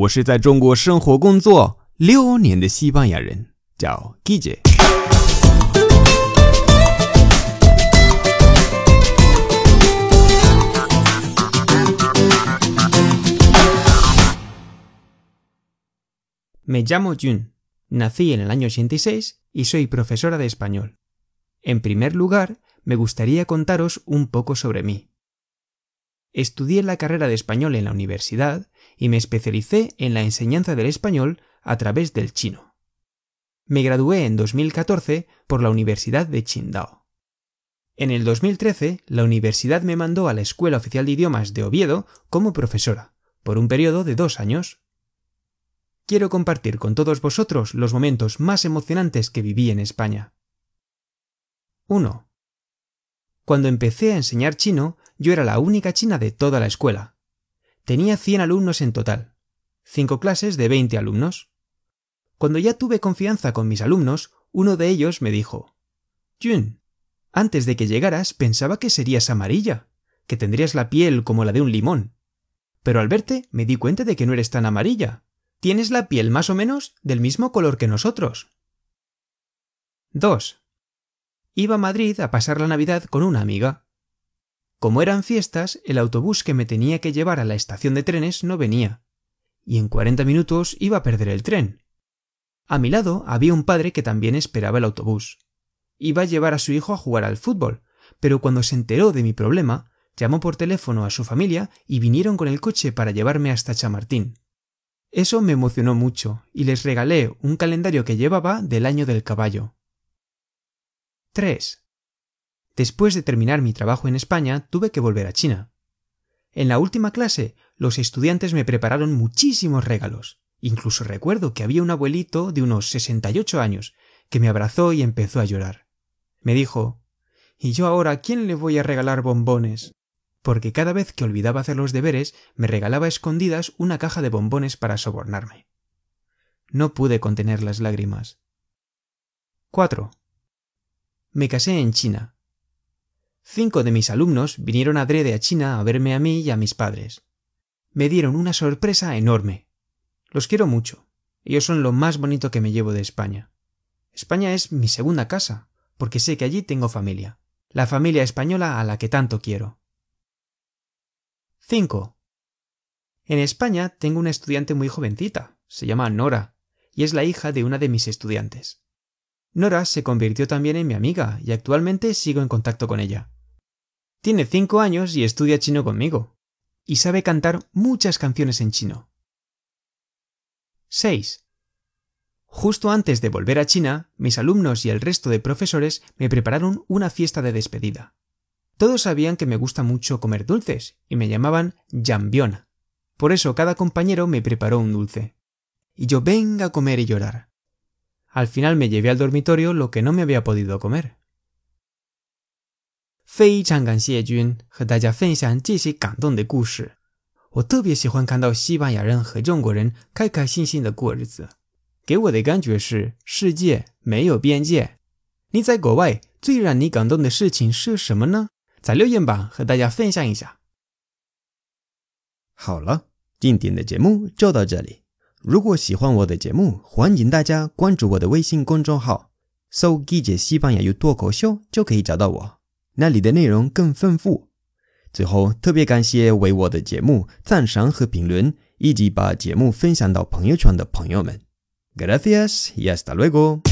我是在中国生活工作六年的西班牙人，叫 Guille。Me llamo Jun. Nací en el año 86 y soy profesora de español. En primer lugar, me gustaría contaros un poco sobre mí. Estudié la carrera de español en la universidad y me especialicé en la enseñanza del español a través del chino. Me gradué en 2014 por la Universidad de Qingdao. En el 2013, la universidad me mandó a la Escuela Oficial de Idiomas de Oviedo como profesora, por un periodo de dos años. Quiero compartir con todos vosotros los momentos más emocionantes que viví en España. 1. Cuando empecé a enseñar chino, yo era la única china de toda la escuela. Tenía 100 alumnos en total, cinco clases de 20 alumnos. Cuando ya tuve confianza con mis alumnos, uno de ellos me dijo, Jun, antes de que llegaras pensaba que serías amarilla, que tendrías la piel como la de un limón. Pero al verte me di cuenta de que no eres tan amarilla. Tienes la piel más o menos del mismo color que nosotros. 2. Iba a Madrid a pasar la Navidad con una amiga. Como eran fiestas, el autobús que me tenía que llevar a la estación de trenes no venía, y en cuarenta minutos iba a perder el tren. A mi lado había un padre que también esperaba el autobús. Iba a llevar a su hijo a jugar al fútbol, pero cuando se enteró de mi problema, llamó por teléfono a su familia y vinieron con el coche para llevarme hasta Chamartín. Eso me emocionó mucho y les regalé un calendario que llevaba del año del caballo. 3. Después de terminar mi trabajo en España, tuve que volver a China. En la última clase, los estudiantes me prepararon muchísimos regalos. Incluso recuerdo que había un abuelito de unos 68 años que me abrazó y empezó a llorar. Me dijo ¿Y yo ahora quién le voy a regalar bombones? Porque cada vez que olvidaba hacer los deberes, me regalaba a escondidas una caja de bombones para sobornarme. No pude contener las lágrimas. 4. Me casé en China. Cinco de mis alumnos vinieron adrede a China a verme a mí y a mis padres. Me dieron una sorpresa enorme. Los quiero mucho. Ellos son lo más bonito que me llevo de España. España es mi segunda casa, porque sé que allí tengo familia. La familia española a la que tanto quiero. 5. En España tengo una estudiante muy jovencita. Se llama Nora, y es la hija de una de mis estudiantes. Nora se convirtió también en mi amiga y actualmente sigo en contacto con ella. Tiene cinco años y estudia chino conmigo. Y sabe cantar muchas canciones en chino. 6. Justo antes de volver a China, mis alumnos y el resto de profesores me prepararon una fiesta de despedida. Todos sabían que me gusta mucho comer dulces y me llamaban Jambiona. Por eso cada compañero me preparó un dulce. Y yo venga a comer y llorar. Al final me llevé al dormitorio lo que no me había podido comer. 非常感谢君和大家分享这些感动的故事。我特别喜欢看到西班牙人和中国人开开心心的过日子，给我的感觉是世界没有边界。你在国外最让你感动的事情是什么呢？在留言板和大家分享一下。好了，今天的节目就到这里。如果喜欢我的节目，欢迎大家关注我的微信公众号，搜“季姐西班牙语脱口秀”就可以找到我，那里的内容更丰富。最后，特别感谢为我的节目赞赏和评论，以及把节目分享到朋友圈的朋友们。Gracias y hasta luego。